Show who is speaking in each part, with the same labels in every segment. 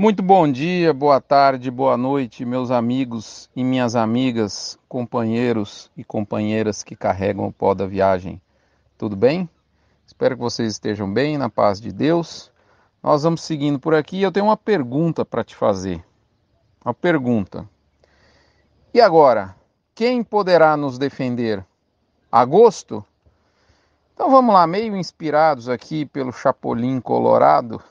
Speaker 1: Muito bom dia, boa tarde, boa noite, meus amigos e minhas amigas, companheiros e companheiras que carregam o pó da viagem. Tudo bem? Espero que vocês estejam bem, na paz de Deus. Nós vamos seguindo por aqui. Eu tenho uma pergunta para te fazer. Uma pergunta. E agora, quem poderá nos defender? Agosto? Então vamos lá, meio inspirados aqui pelo Chapolin Colorado.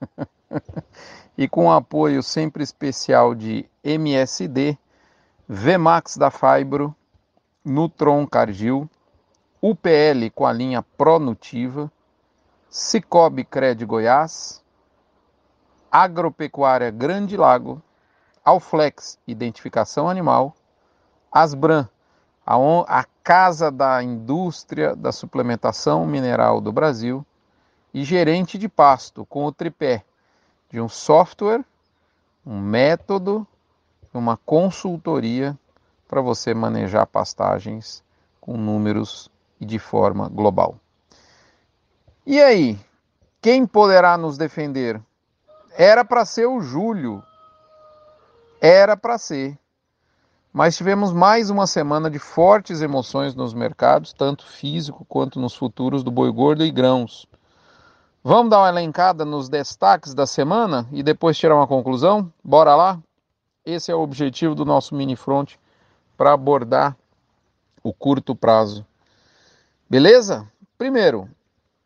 Speaker 1: e com apoio sempre especial de MSD, Vmax da Fibro, Nutron Cargill, UPL com a linha Pronutiva, Cicobi Cred Goiás, Agropecuária Grande Lago, Alflex Identificação Animal, Asbran, a, a Casa da Indústria da Suplementação Mineral do Brasil, e gerente de pasto com o tripé de um software, um método, uma consultoria para você manejar pastagens com números e de forma global. E aí, quem poderá nos defender? Era para ser o Júlio. Era para ser. Mas tivemos mais uma semana de fortes emoções nos mercados, tanto físico quanto nos futuros do boi gordo e grãos. Vamos dar uma elencada nos destaques da semana e depois tirar uma conclusão? Bora lá? Esse é o objetivo do nosso mini front para abordar o curto prazo. Beleza? Primeiro,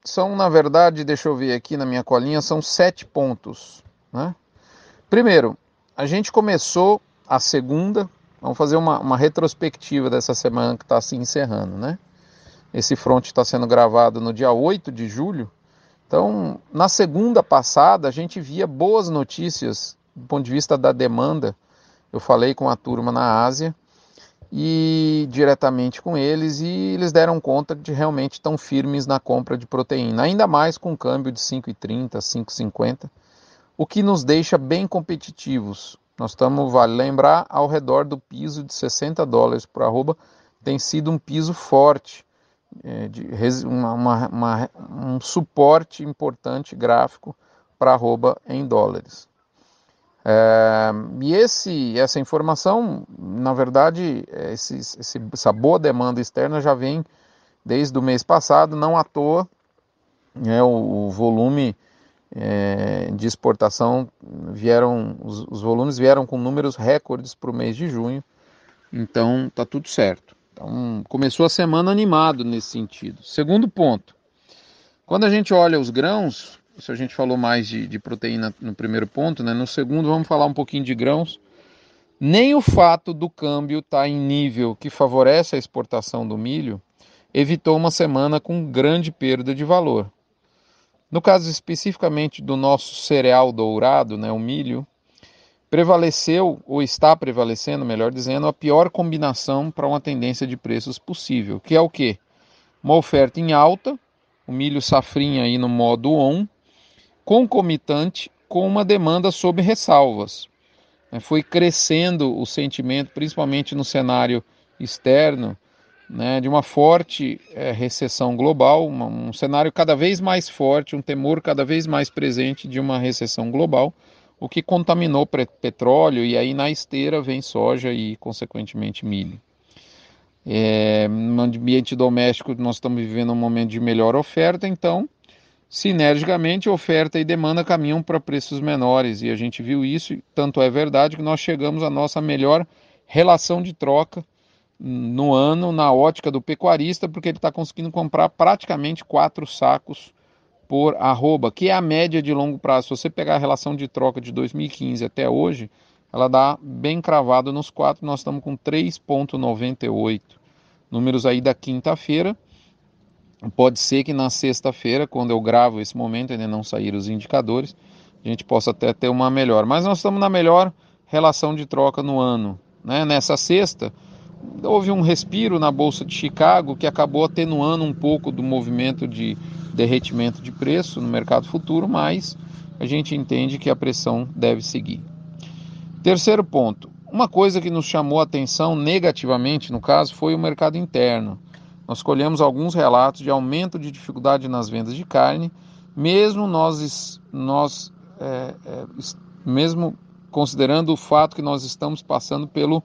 Speaker 1: são na verdade, deixa eu ver aqui na minha colinha, são sete pontos. Né? Primeiro, a gente começou a segunda, vamos fazer uma, uma retrospectiva dessa semana que está se encerrando, né? Esse front está sendo gravado no dia 8 de julho então, na segunda passada, a gente via boas notícias do ponto de vista da demanda. Eu falei com a turma na Ásia e diretamente com eles e eles deram conta de realmente estão firmes na compra de proteína, ainda mais com câmbio de 5,30, 5,50, o que nos deixa bem competitivos. Nós estamos, vale lembrar, ao redor do piso de 60 dólares por arroba, tem sido um piso forte de, uma, uma, uma, um suporte importante gráfico para arroba em dólares. É, e esse, essa informação, na verdade, esse, esse, essa boa demanda externa já vem desde o mês passado, não à toa, né, o, o volume é, de exportação vieram, os, os, volumes vieram com números recordes para o mês de junho, então tá tudo certo. Então, começou a semana animado nesse sentido. Segundo ponto, quando a gente olha os grãos, se a gente falou mais de, de proteína no primeiro ponto, né? no segundo vamos falar um pouquinho de grãos. Nem o fato do câmbio estar tá em nível que favorece a exportação do milho evitou uma semana com grande perda de valor. No caso especificamente do nosso cereal dourado, né, o milho, prevaleceu, ou está prevalecendo, melhor dizendo, a pior combinação para uma tendência de preços possível, que é o quê? Uma oferta em alta, o milho safrinha aí no modo on, concomitante com uma demanda sob ressalvas. É, foi crescendo o sentimento, principalmente no cenário externo, né, de uma forte é, recessão global, um cenário cada vez mais forte, um temor cada vez mais presente de uma recessão global o que contaminou petróleo e aí na esteira vem soja e consequentemente milho. É, no ambiente doméstico nós estamos vivendo um momento de melhor oferta, então sinergicamente oferta e demanda caminham para preços menores e a gente viu isso, tanto é verdade que nós chegamos à nossa melhor relação de troca no ano na ótica do pecuarista, porque ele está conseguindo comprar praticamente quatro sacos por arroba, que é a média de longo prazo. Se você pegar a relação de troca de 2015 até hoje, ela dá bem cravado nos quatro, nós estamos com 3,98. Números aí da quinta-feira. Pode ser que na sexta-feira, quando eu gravo esse momento, ainda não saíram os indicadores, a gente possa até ter uma melhor. Mas nós estamos na melhor relação de troca no ano. Né? Nessa sexta, houve um respiro na Bolsa de Chicago que acabou atenuando um pouco do movimento de derretimento de preço no mercado futuro, mas a gente entende que a pressão deve seguir. Terceiro ponto, uma coisa que nos chamou a atenção negativamente, no caso, foi o mercado interno. Nós colhemos alguns relatos de aumento de dificuldade nas vendas de carne, mesmo nós, nós é, é, mesmo considerando o fato que nós estamos passando pelo,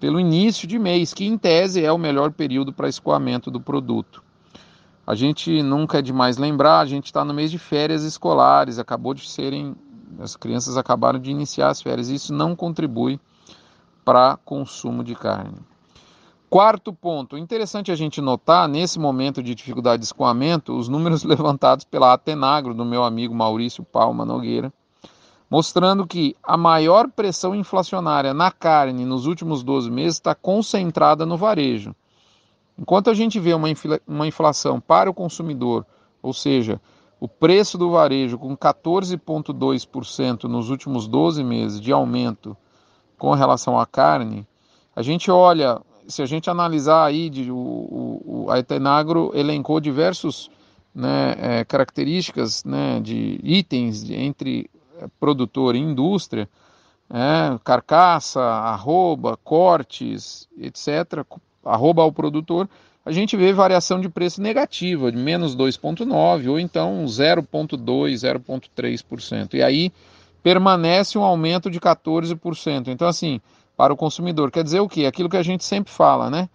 Speaker 1: pelo início de mês, que em tese é o melhor período para escoamento do produto. A gente nunca é demais lembrar, a gente está no mês de férias escolares, acabou de serem, as crianças acabaram de iniciar as férias, isso não contribui para consumo de carne. Quarto ponto, interessante a gente notar nesse momento de dificuldade de escoamento os números levantados pela Atenagro do meu amigo Maurício Palma Nogueira, mostrando que a maior pressão inflacionária na carne nos últimos 12 meses está concentrada no varejo. Enquanto a gente vê uma, uma inflação para o consumidor, ou seja, o preço do varejo com 14,2% nos últimos 12 meses de aumento com relação à carne, a gente olha, se a gente analisar aí, de, o, o, a Etenagro elencou diversos né, é, características né, de itens de, entre produtor e indústria, é, carcaça, arroba, cortes, etc., arroba ao produtor, a gente vê variação de preço negativa, de menos 2,9% ou então 0,2%, 0,3%. E aí permanece um aumento de 14%. Então, assim, para o consumidor, quer dizer o quê? Aquilo que a gente sempre fala, né?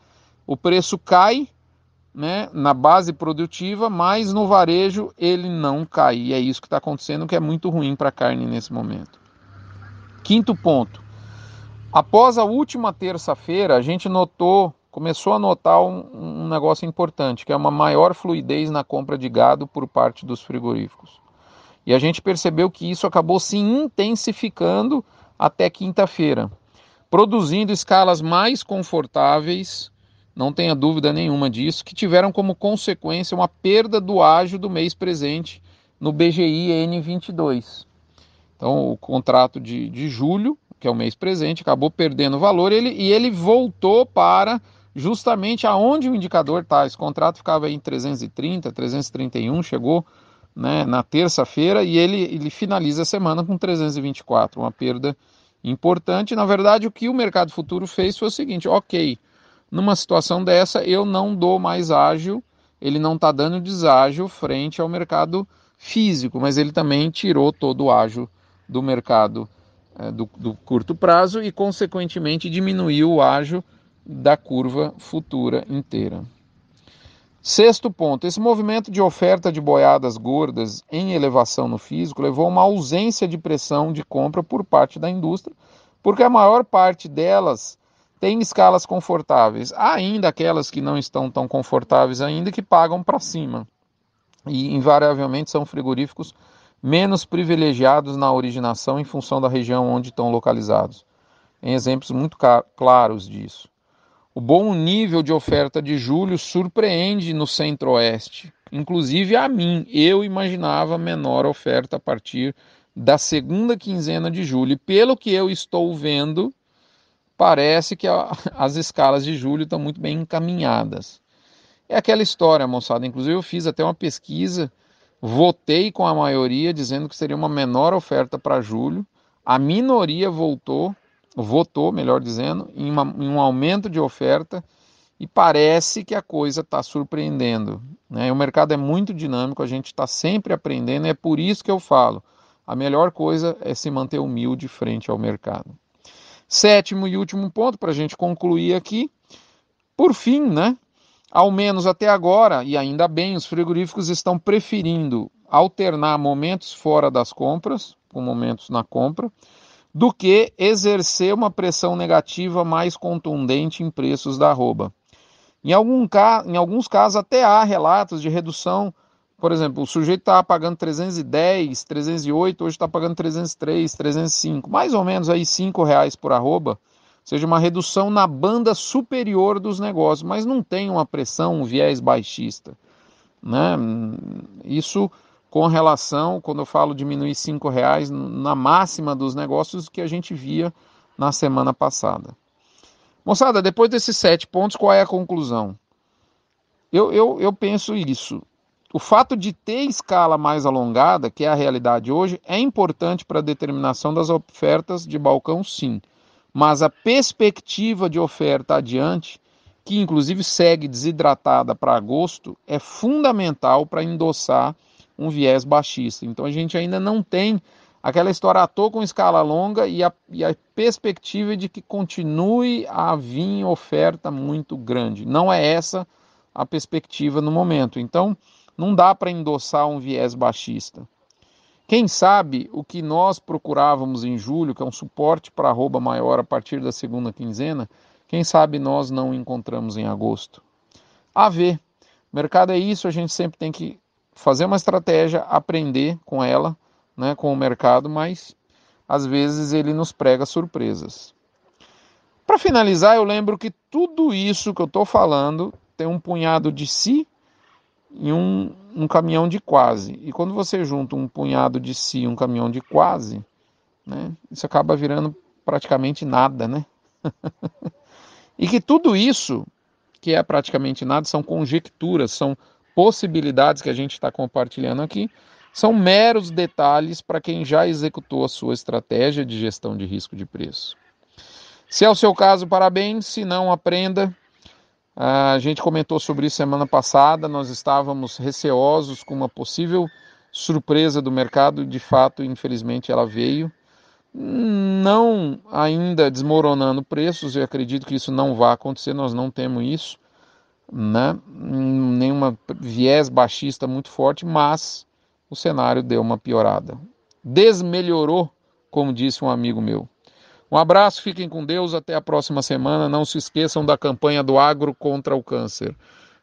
Speaker 1: O preço cai né, na base produtiva, mas no varejo ele não cai. E é isso que está acontecendo, que é muito ruim para a carne nesse momento. Quinto ponto. Após a última terça-feira, a gente notou, começou a notar um, um negócio importante, que é uma maior fluidez na compra de gado por parte dos frigoríficos. E a gente percebeu que isso acabou se intensificando até quinta-feira, produzindo escalas mais confortáveis não tenha dúvida nenhuma disso, que tiveram como consequência uma perda do ágio do mês presente no BGI N22. Então, o contrato de, de julho, que é o mês presente, acabou perdendo valor ele, e ele voltou para justamente aonde o indicador está. Esse contrato ficava em 330, 331, chegou né, na terça-feira e ele, ele finaliza a semana com 324, uma perda importante. Na verdade, o que o mercado futuro fez foi o seguinte: ok numa situação dessa, eu não dou mais ágil, ele não está dando deságio frente ao mercado físico, mas ele também tirou todo o ágil do mercado é, do, do, curto prazo e, consequentemente, diminuiu o ágil da curva futura inteira. Sexto ponto: esse movimento de oferta de boiadas gordas em elevação no físico levou a uma ausência de pressão de compra por parte da indústria, porque a maior parte delas tem escalas confortáveis. Ainda aquelas que não estão tão confortáveis ainda que pagam para cima. E invariavelmente são frigoríficos menos privilegiados na originação em função da região onde estão localizados. Tem exemplos muito claros disso. O bom nível de oferta de julho surpreende no centro-oeste, inclusive a mim. Eu imaginava menor oferta a partir da segunda quinzena de julho. E pelo que eu estou vendo, parece que a, as escalas de julho estão muito bem encaminhadas. É aquela história, moçada. Inclusive, eu fiz até uma pesquisa, votei com a maioria dizendo que seria uma menor oferta para julho. A minoria voltou, votou, melhor dizendo, em, uma, em um aumento de oferta e parece que a coisa está surpreendendo. Né? O mercado é muito dinâmico, a gente está sempre aprendendo, é por isso que eu falo: a melhor coisa é se manter humilde frente ao mercado. Sétimo e último ponto para a gente concluir aqui. Por fim, né? Ao menos até agora, e ainda bem, os frigoríficos estão preferindo alternar momentos fora das compras, com momentos na compra, do que exercer uma pressão negativa mais contundente em preços da arroba. Em, algum, em alguns casos, até há relatos de redução por exemplo, o sujeito estava pagando 310, 308, hoje está pagando 303, 305, mais ou menos aí 5 reais por arroba, ou seja, uma redução na banda superior dos negócios, mas não tem uma pressão, um viés baixista. Né? Isso com relação, quando eu falo diminuir 5 reais, na máxima dos negócios que a gente via na semana passada. Moçada, depois desses sete pontos, qual é a conclusão? Eu, eu, eu penso isso. O fato de ter escala mais alongada, que é a realidade hoje, é importante para a determinação das ofertas de balcão, sim. Mas a perspectiva de oferta adiante, que inclusive segue desidratada para agosto, é fundamental para endossar um viés baixista. Então a gente ainda não tem aquela história ator com escala longa e a, e a perspectiva de que continue a vir oferta muito grande. Não é essa a perspectiva no momento. Então, não dá para endossar um viés baixista. Quem sabe o que nós procurávamos em julho, que é um suporte para arroba maior a partir da segunda quinzena, quem sabe nós não encontramos em agosto. A ver. Mercado é isso, a gente sempre tem que fazer uma estratégia, aprender com ela, né, com o mercado, mas às vezes ele nos prega surpresas. Para finalizar, eu lembro que tudo isso que eu estou falando tem um punhado de si e um, um caminhão de quase. E quando você junta um punhado de si e um caminhão de quase, né, isso acaba virando praticamente nada, né? e que tudo isso, que é praticamente nada, são conjecturas, são possibilidades que a gente está compartilhando aqui, são meros detalhes para quem já executou a sua estratégia de gestão de risco de preço. Se é o seu caso, parabéns. Se não, aprenda. A gente comentou sobre isso semana passada. Nós estávamos receosos com uma possível surpresa do mercado. De fato, infelizmente, ela veio. Não ainda desmoronando preços, eu acredito que isso não vai acontecer, nós não temos isso, né? nenhuma viés baixista muito forte, mas o cenário deu uma piorada. Desmelhorou, como disse um amigo meu. Um abraço, fiquem com Deus, até a próxima semana. Não se esqueçam da campanha do agro contra o câncer.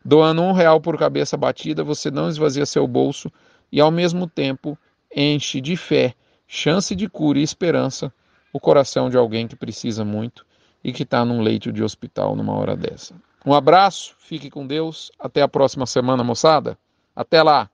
Speaker 1: Doando um real por cabeça batida, você não esvazia seu bolso e, ao mesmo tempo, enche de fé, chance de cura e esperança o coração de alguém que precisa muito e que está num leito de hospital numa hora dessa. Um abraço, fique com Deus, até a próxima semana, moçada. Até lá!